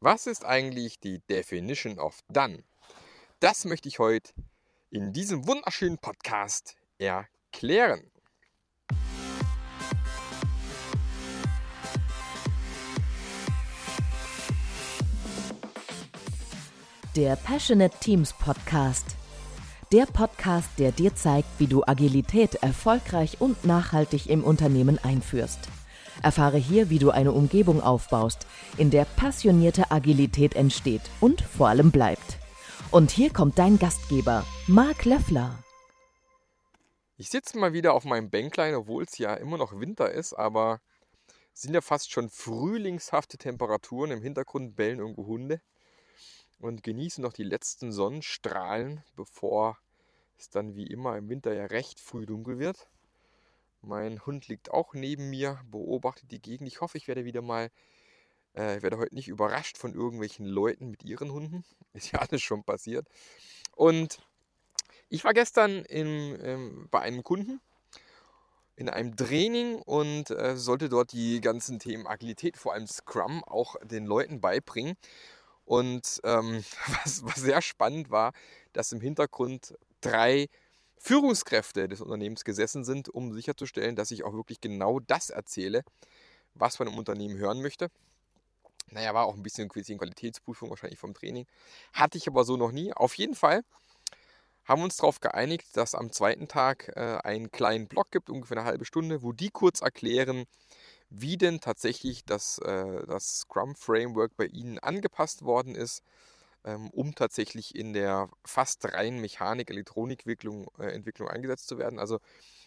Was ist eigentlich die Definition of Done? Das möchte ich heute in diesem wunderschönen Podcast erklären. Der Passionate Teams Podcast. Der Podcast, der dir zeigt, wie du Agilität erfolgreich und nachhaltig im Unternehmen einführst. Erfahre hier, wie du eine Umgebung aufbaust, in der passionierte Agilität entsteht und vor allem bleibt. Und hier kommt dein Gastgeber, Marc Löffler. Ich sitze mal wieder auf meinem Bänklein, obwohl es ja immer noch Winter ist, aber sind ja fast schon frühlingshafte Temperaturen. Im Hintergrund bellen irgendwo Hunde und genieße noch die letzten Sonnenstrahlen, bevor es dann wie immer im Winter ja recht früh dunkel wird. Mein Hund liegt auch neben mir, beobachtet die Gegend. Ich hoffe, ich werde wieder mal, äh, werde heute nicht überrascht von irgendwelchen Leuten mit ihren Hunden. Ist ja alles schon passiert. Und ich war gestern in, ähm, bei einem Kunden in einem Training und äh, sollte dort die ganzen Themen Agilität, vor allem Scrum, auch den Leuten beibringen. Und ähm, was, was sehr spannend war, dass im Hintergrund drei Führungskräfte des Unternehmens gesessen sind, um sicherzustellen, dass ich auch wirklich genau das erzähle, was man im Unternehmen hören möchte. Naja, war auch ein bisschen Qualitätsprüfung wahrscheinlich vom Training. Hatte ich aber so noch nie. Auf jeden Fall haben wir uns darauf geeinigt, dass am zweiten Tag äh, einen kleinen Blog gibt, ungefähr eine halbe Stunde, wo die kurz erklären, wie denn tatsächlich das, äh, das Scrum-Framework bei Ihnen angepasst worden ist, ähm, um tatsächlich in der fast reinen Mechanik-Elektronikentwicklung äh, Entwicklung eingesetzt zu werden. Also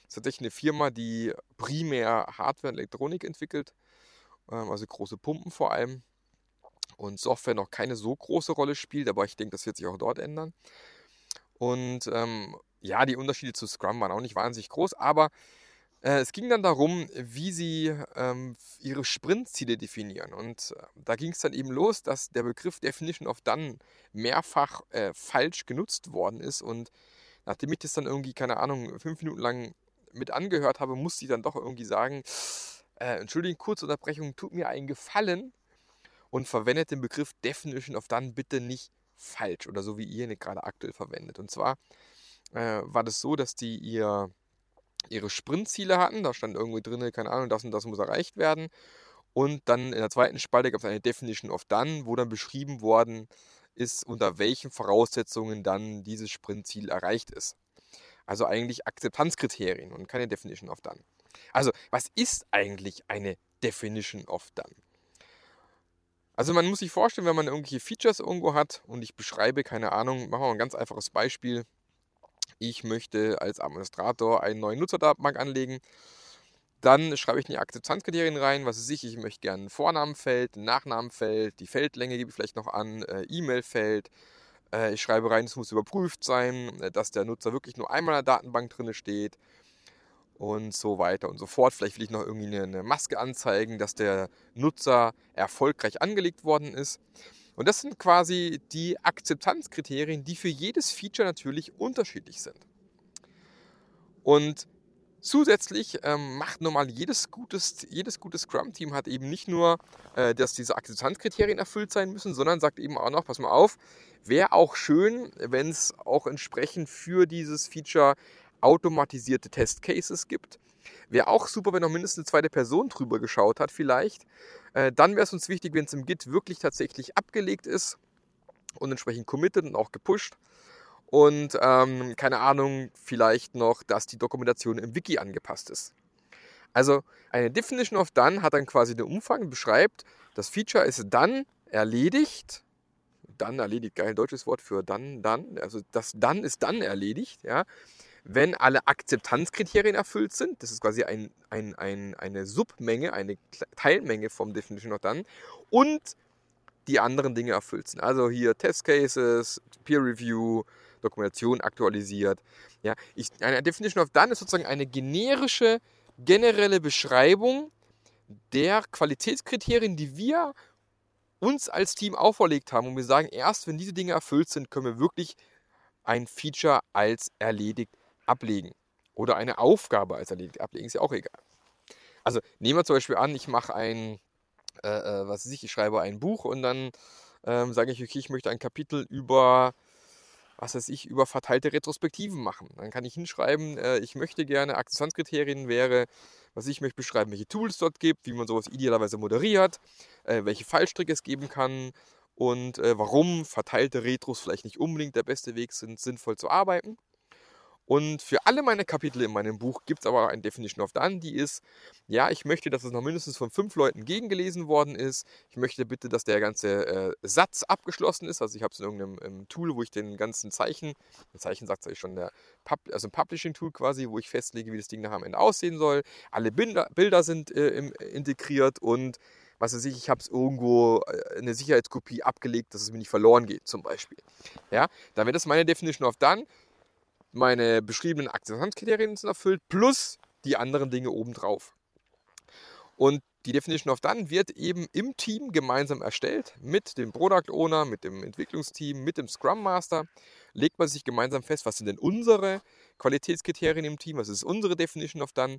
es ist tatsächlich eine Firma, die primär Hardware und Elektronik entwickelt, ähm, also große Pumpen vor allem und Software noch keine so große Rolle spielt, aber ich denke, das wird sich auch dort ändern. Und ähm, ja, die Unterschiede zu Scrum waren auch nicht wahnsinnig groß, aber es ging dann darum, wie sie ähm, ihre Sprintziele definieren. Und äh, da ging es dann eben los, dass der Begriff Definition of Done mehrfach äh, falsch genutzt worden ist. Und nachdem ich das dann irgendwie, keine Ahnung, fünf Minuten lang mit angehört habe, musste ich dann doch irgendwie sagen, äh, Entschuldigung, kurze Unterbrechung, tut mir einen Gefallen und verwendet den Begriff Definition of Done bitte nicht falsch oder so, wie ihr ihn gerade aktuell verwendet. Und zwar äh, war das so, dass die ihr ihre Sprintziele hatten. Da stand irgendwie drin, keine Ahnung, das und das muss erreicht werden. Und dann in der zweiten Spalte gab es eine Definition of Done, wo dann beschrieben worden ist, unter welchen Voraussetzungen dann dieses Sprintziel erreicht ist. Also eigentlich Akzeptanzkriterien und keine Definition of Done. Also, was ist eigentlich eine Definition of Done? Also man muss sich vorstellen, wenn man irgendwelche Features irgendwo hat und ich beschreibe, keine Ahnung, machen wir mal ein ganz einfaches Beispiel ich möchte als Administrator einen neuen Nutzerdatenbank anlegen. Dann schreibe ich die Akzeptanzkriterien rein, was ist ich, ich möchte gerne ein Vornamenfeld, ein Nachnamenfeld, die Feldlänge gebe ich vielleicht noch an, äh, E-Mail-Feld. Äh, ich schreibe rein, es muss überprüft sein, äh, dass der Nutzer wirklich nur einmal in der Datenbank drin steht und so weiter und so fort. Vielleicht will ich noch irgendwie eine Maske anzeigen, dass der Nutzer erfolgreich angelegt worden ist. Und das sind quasi die Akzeptanzkriterien, die für jedes Feature natürlich unterschiedlich sind. Und zusätzlich ähm, macht normal jedes gutes, jedes gute Scrum-Team hat eben nicht nur, äh, dass diese Akzeptanzkriterien erfüllt sein müssen, sondern sagt eben auch noch, pass mal auf, wäre auch schön, wenn es auch entsprechend für dieses Feature automatisierte Testcases gibt. Wäre auch super, wenn noch mindestens eine zweite Person drüber geschaut hat, vielleicht. Äh, dann wäre es uns wichtig, wenn es im Git wirklich tatsächlich abgelegt ist und entsprechend committed und auch gepusht. Und ähm, keine Ahnung, vielleicht noch, dass die Dokumentation im Wiki angepasst ist. Also eine Definition of Done hat dann quasi den Umfang, beschreibt, das Feature ist dann erledigt. Dann erledigt, geil deutsches Wort für dann, dann. Also das dann ist dann erledigt, ja wenn alle Akzeptanzkriterien erfüllt sind. Das ist quasi ein, ein, ein, eine Submenge, eine Teilmenge vom Definition of Done. Und die anderen Dinge erfüllt sind. Also hier Test Cases, Peer Review, Dokumentation aktualisiert. Ja, ich, eine Definition of Done ist sozusagen eine generische, generelle Beschreibung der Qualitätskriterien, die wir uns als Team auferlegt haben. Und wir sagen, erst wenn diese Dinge erfüllt sind, können wir wirklich ein Feature als erledigt ablegen. Oder eine Aufgabe als erledigt ablegen, ist ja auch egal. Also nehmen wir zum Beispiel an, ich mache ein, äh, äh, was weiß ich, ich schreibe ein Buch und dann ähm, sage ich, okay, ich möchte ein Kapitel über, was weiß ich, über verteilte Retrospektiven machen. Dann kann ich hinschreiben, äh, ich möchte gerne, Akzeptanzkriterien wäre, was ich möchte beschreiben, welche Tools dort gibt, wie man sowas idealerweise moderiert, äh, welche Fallstricke es geben kann und äh, warum verteilte Retros vielleicht nicht unbedingt der beste Weg sind, sinnvoll zu arbeiten. Und für alle meine Kapitel in meinem Buch gibt es aber eine Definition of Done, die ist, ja, ich möchte, dass es noch mindestens von fünf Leuten gegengelesen worden ist. Ich möchte bitte, dass der ganze äh, Satz abgeschlossen ist. Also ich habe es in irgendeinem Tool, wo ich den ganzen Zeichen, ein Zeichen sagt es schon, der Pub, also ein Publishing-Tool quasi, wo ich festlege, wie das Ding nachher am Ende aussehen soll. Alle Bilder, Bilder sind äh, im, integriert und was weiß ich, ich habe es irgendwo äh, eine Sicherheitskopie abgelegt, dass es mir nicht verloren geht, zum Beispiel. Ja, dann wäre das meine Definition of Done meine beschriebenen Akzeptanzkriterien sind erfüllt, plus die anderen Dinge obendrauf. Und die Definition of Done wird eben im Team gemeinsam erstellt mit dem Product Owner, mit dem Entwicklungsteam, mit dem Scrum Master. Legt man sich gemeinsam fest, was sind denn unsere Qualitätskriterien im Team, was ist unsere Definition of Done,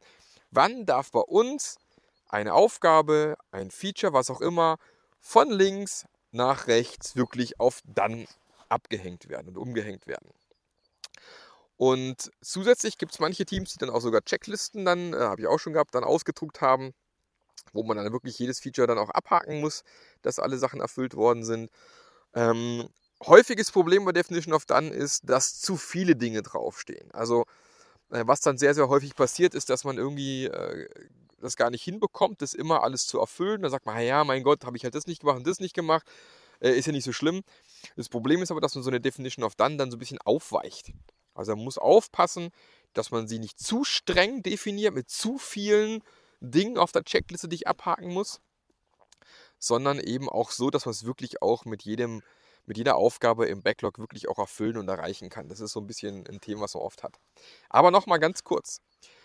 wann darf bei uns eine Aufgabe, ein Feature, was auch immer, von links nach rechts wirklich auf Done abgehängt werden und umgehängt werden. Und zusätzlich gibt es manche Teams, die dann auch sogar Checklisten dann, äh, habe ich auch schon gehabt, dann ausgedruckt haben, wo man dann wirklich jedes Feature dann auch abhaken muss, dass alle Sachen erfüllt worden sind. Ähm, häufiges Problem bei Definition of Done ist, dass zu viele Dinge draufstehen. Also äh, was dann sehr, sehr häufig passiert, ist, dass man irgendwie äh, das gar nicht hinbekommt, das immer alles zu erfüllen. Da sagt man, ja, mein Gott, habe ich halt das nicht gemacht und das nicht gemacht. Äh, ist ja nicht so schlimm. Das Problem ist aber, dass man so eine Definition of Done dann so ein bisschen aufweicht. Also man muss aufpassen, dass man sie nicht zu streng definiert mit zu vielen Dingen auf der Checkliste, die ich abhaken muss, sondern eben auch so, dass man es wirklich auch mit jedem mit jeder Aufgabe im Backlog wirklich auch erfüllen und erreichen kann. Das ist so ein bisschen ein Thema, was man oft hat. Aber nochmal ganz kurz.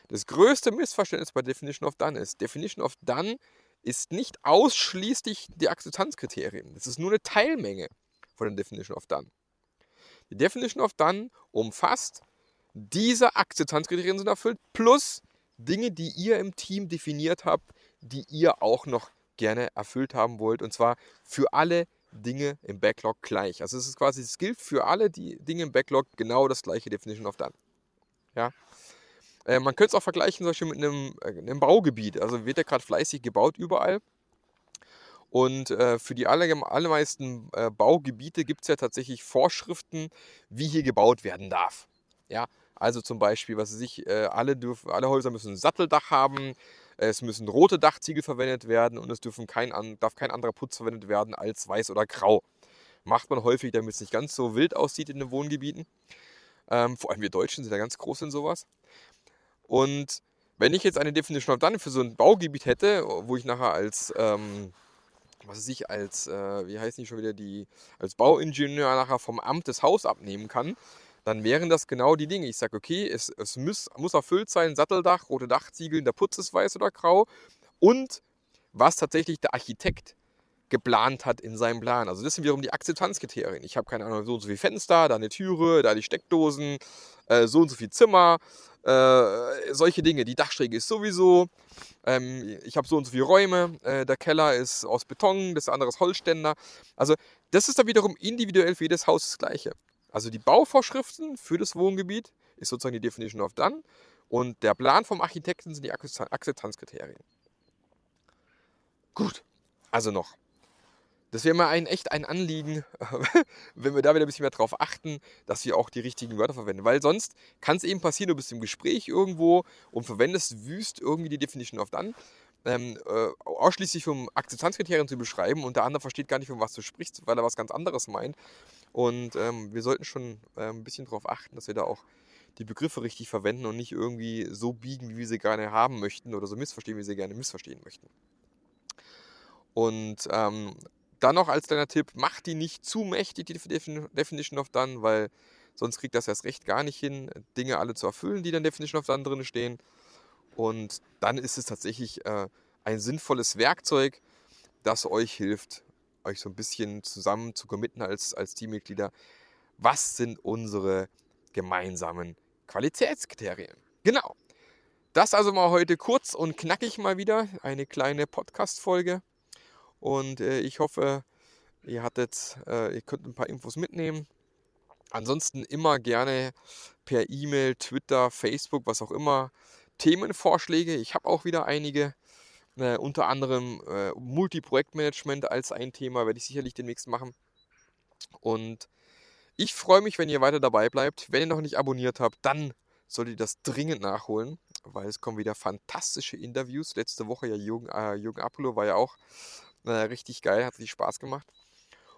Das größte Missverständnis bei Definition of Done ist, Definition of Done ist nicht ausschließlich die Akzeptanzkriterien. Das ist nur eine Teilmenge von der Definition of Done. Die Definition of Done umfasst, diese Akzeptanzkriterien sind erfüllt, plus Dinge, die ihr im Team definiert habt, die ihr auch noch gerne erfüllt haben wollt. Und zwar für alle Dinge im Backlog gleich. Also es ist quasi, es gilt für alle die Dinge im Backlog genau das gleiche Definition of Done. Ja. Äh, man könnte es auch vergleichen, zum Beispiel mit einem, äh, einem Baugebiet. Also wird ja gerade fleißig gebaut überall. Und äh, für die aller, allermeisten äh, Baugebiete gibt es ja tatsächlich Vorschriften, wie hier gebaut werden darf. Ja, also zum Beispiel, was weiß ich, äh, alle, dürfen, alle Häuser müssen ein Satteldach haben, es müssen rote Dachziegel verwendet werden und es dürfen kein, darf kein anderer Putz verwendet werden als weiß oder grau. Macht man häufig, damit es nicht ganz so wild aussieht in den Wohngebieten. Ähm, vor allem wir Deutschen sind ja ganz groß in sowas. Und wenn ich jetzt eine Definition of Done für so ein Baugebiet hätte, wo ich nachher als ähm, was weiß ich, als, äh, wie heißt die schon wieder, die, als Bauingenieur nachher vom Amt das Haus abnehmen kann, dann wären das genau die Dinge. Ich sage, okay, es, es muss, muss erfüllt sein, Satteldach, rote Dachziegel, der Putz ist weiß oder grau und was tatsächlich der Architekt geplant hat in seinem Plan. Also das sind wiederum die Akzeptanzkriterien. Ich habe keine Ahnung, so und so viele Fenster, da eine Türe, da die Steckdosen, äh, so und so viel Zimmer, äh, solche Dinge. Die Dachschräge ist sowieso. Ähm, ich habe so und so viele Räume. Äh, der Keller ist aus Beton, das andere ist Holzständer. Also das ist dann wiederum individuell für jedes Haus das gleiche. Also die Bauvorschriften für das Wohngebiet ist sozusagen die Definition of Done und der Plan vom Architekten sind die Akzeptanzkriterien. Gut, also noch. Das wäre mir ein, echt ein Anliegen, wenn wir da wieder ein bisschen mehr drauf achten, dass wir auch die richtigen Wörter verwenden. Weil sonst kann es eben passieren, du bist im Gespräch irgendwo und verwendest wüst irgendwie die Definition of Done, ähm, äh, ausschließlich um Akzeptanzkriterien zu beschreiben und der andere versteht gar nicht, von was du sprichst, weil er was ganz anderes meint. Und ähm, wir sollten schon äh, ein bisschen darauf achten, dass wir da auch die Begriffe richtig verwenden und nicht irgendwie so biegen, wie wir sie gerne haben möchten oder so missverstehen, wie wir sie gerne missverstehen möchten. Und ähm, dann noch als kleiner Tipp, macht die nicht zu mächtig, die Definition of Done, weil sonst kriegt das erst recht gar nicht hin, Dinge alle zu erfüllen, die dann Definition of Done drin stehen. Und dann ist es tatsächlich äh, ein sinnvolles Werkzeug, das euch hilft, euch so ein bisschen zusammen zu committen als, als Teammitglieder. Was sind unsere gemeinsamen Qualitätskriterien? Genau. Das also mal heute kurz und knackig mal wieder, eine kleine Podcast-Folge. Und äh, ich hoffe, ihr hattet, äh, ihr könnt ein paar Infos mitnehmen. Ansonsten immer gerne per E-Mail, Twitter, Facebook, was auch immer, Themenvorschläge. Ich habe auch wieder einige. Äh, unter anderem äh, Multi-Projektmanagement als ein Thema werde ich sicherlich demnächst machen. Und ich freue mich, wenn ihr weiter dabei bleibt. Wenn ihr noch nicht abonniert habt, dann solltet ihr das dringend nachholen, weil es kommen wieder fantastische Interviews. Letzte Woche ja Jürgen, äh, Jürgen Apollo war ja auch äh, richtig geil, hat sich Spaß gemacht.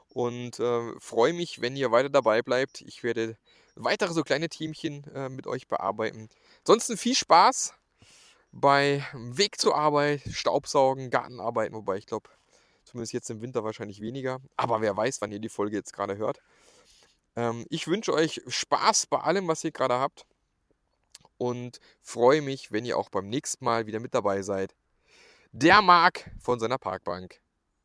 Und äh, freue mich, wenn ihr weiter dabei bleibt. Ich werde weitere so kleine Teamchen äh, mit euch bearbeiten. Ansonsten viel Spaß bei Weg zur Arbeit, Staubsaugen, Gartenarbeiten, wobei ich glaube, zumindest jetzt im Winter wahrscheinlich weniger. Aber wer weiß, wann ihr die Folge jetzt gerade hört. Ähm, ich wünsche euch Spaß bei allem, was ihr gerade habt. Und freue mich, wenn ihr auch beim nächsten Mal wieder mit dabei seid. Der Marc von seiner Parkbank.